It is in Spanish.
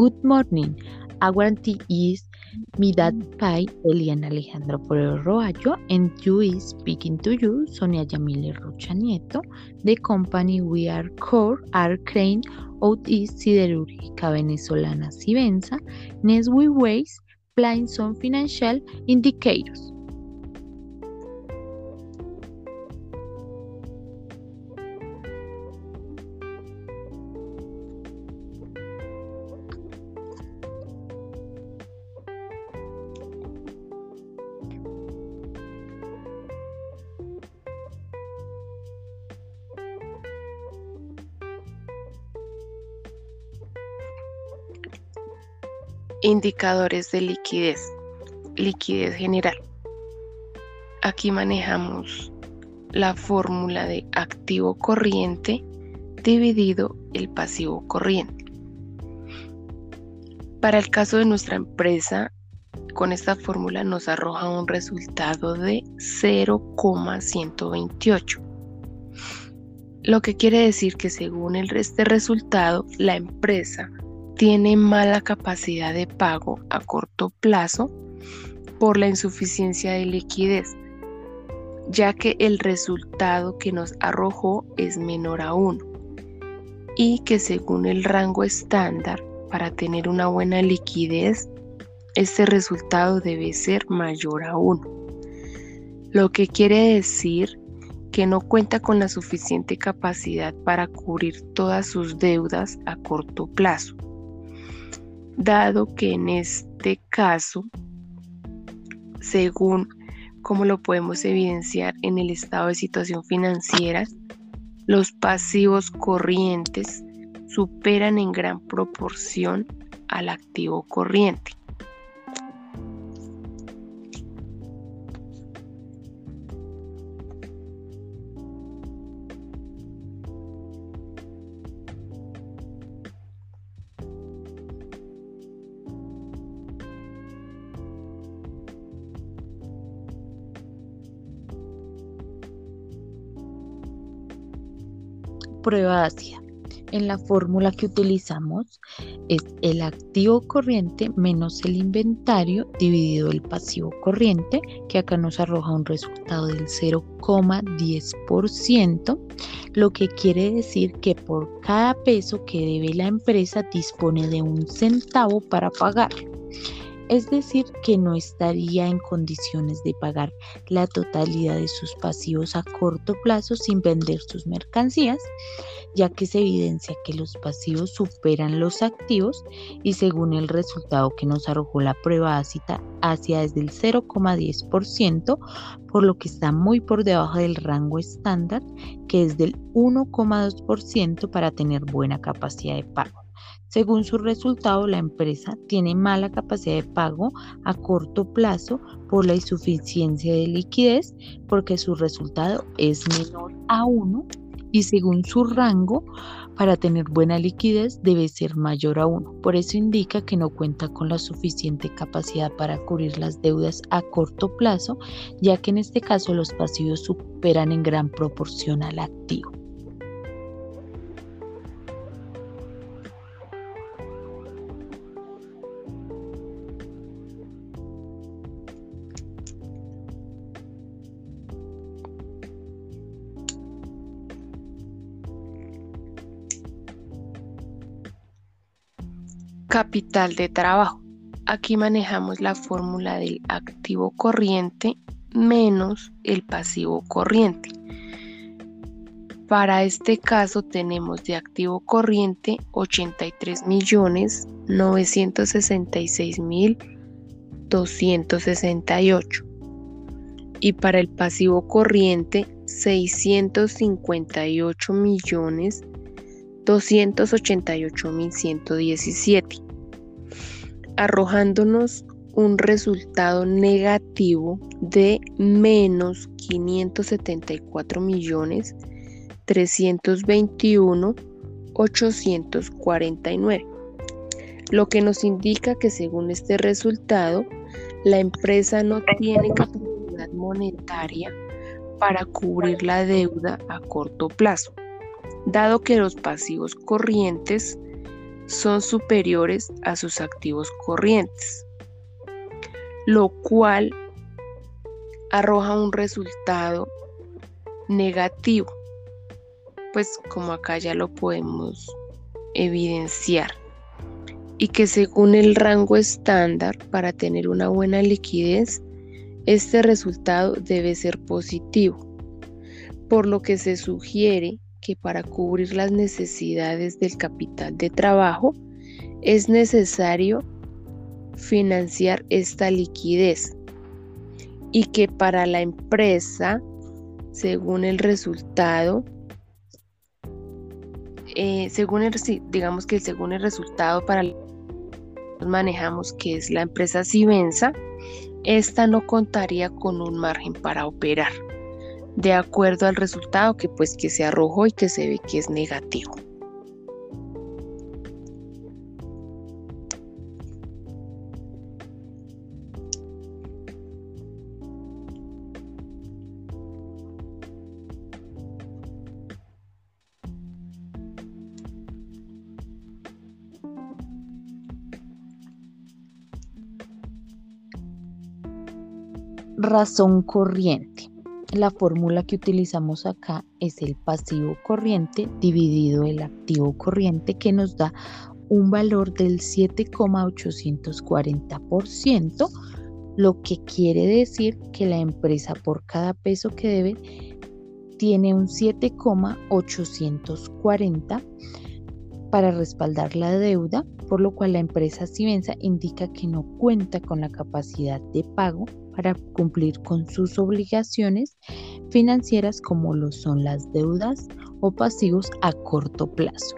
Good morning. Our tea is me dad Pai Elian Alejandro Porero Roayo and you is speaking to you Sonia Yamile Rocha Nieto. The company we are core are Crane out is Siderúrgica Venezolana Sivenza. Next we ways plan some financial indicators. Indicadores de liquidez. Liquidez general. Aquí manejamos la fórmula de activo corriente dividido el pasivo corriente. Para el caso de nuestra empresa, con esta fórmula nos arroja un resultado de 0,128. Lo que quiere decir que según este resultado, la empresa tiene mala capacidad de pago a corto plazo por la insuficiencia de liquidez, ya que el resultado que nos arrojó es menor a 1 y que según el rango estándar para tener una buena liquidez, este resultado debe ser mayor a 1. Lo que quiere decir que no cuenta con la suficiente capacidad para cubrir todas sus deudas a corto plazo dado que en este caso, según como lo podemos evidenciar en el estado de situación financiera, los pasivos corrientes superan en gran proporción al activo corriente. Prueba ácida. En la fórmula que utilizamos es el activo corriente menos el inventario dividido el pasivo corriente, que acá nos arroja un resultado del 0,10%, lo que quiere decir que por cada peso que debe la empresa dispone de un centavo para pagarlo es decir, que no estaría en condiciones de pagar la totalidad de sus pasivos a corto plazo sin vender sus mercancías, ya que se evidencia que los pasivos superan los activos y según el resultado que nos arrojó la prueba ácida, hacia desde el 0,10%, por lo que está muy por debajo del rango estándar, que es del 1,2% para tener buena capacidad de pago. Según su resultado, la empresa tiene mala capacidad de pago a corto plazo por la insuficiencia de liquidez, porque su resultado es menor a 1 y según su rango, para tener buena liquidez debe ser mayor a 1. Por eso indica que no cuenta con la suficiente capacidad para cubrir las deudas a corto plazo, ya que en este caso los pasivos superan en gran proporción al activo. Capital de trabajo. Aquí manejamos la fórmula del activo corriente menos el pasivo corriente. Para este caso tenemos de activo corriente 83 millones 966 mil 268 y para el pasivo corriente 658 millones 288.117, arrojándonos un resultado negativo de menos 574 millones 321 849, lo que nos indica que según este resultado, la empresa no tiene capacidad monetaria para cubrir la deuda a corto plazo dado que los pasivos corrientes son superiores a sus activos corrientes, lo cual arroja un resultado negativo, pues como acá ya lo podemos evidenciar, y que según el rango estándar para tener una buena liquidez, este resultado debe ser positivo, por lo que se sugiere que para cubrir las necesidades del capital de trabajo es necesario financiar esta liquidez y que para la empresa, según el resultado, eh, según el, digamos que según el resultado para manejamos que es la empresa Sivenza, esta no contaría con un margen para operar de acuerdo al resultado que pues que se arrojó y que se ve que es negativo. Razón corriente. La fórmula que utilizamos acá es el pasivo corriente dividido el activo corriente que nos da un valor del 7,840%, lo que quiere decir que la empresa por cada peso que debe tiene un 7,840 para respaldar la deuda, por lo cual la empresa Sivenza indica que no cuenta con la capacidad de pago para cumplir con sus obligaciones financieras como lo son las deudas o pasivos a corto plazo.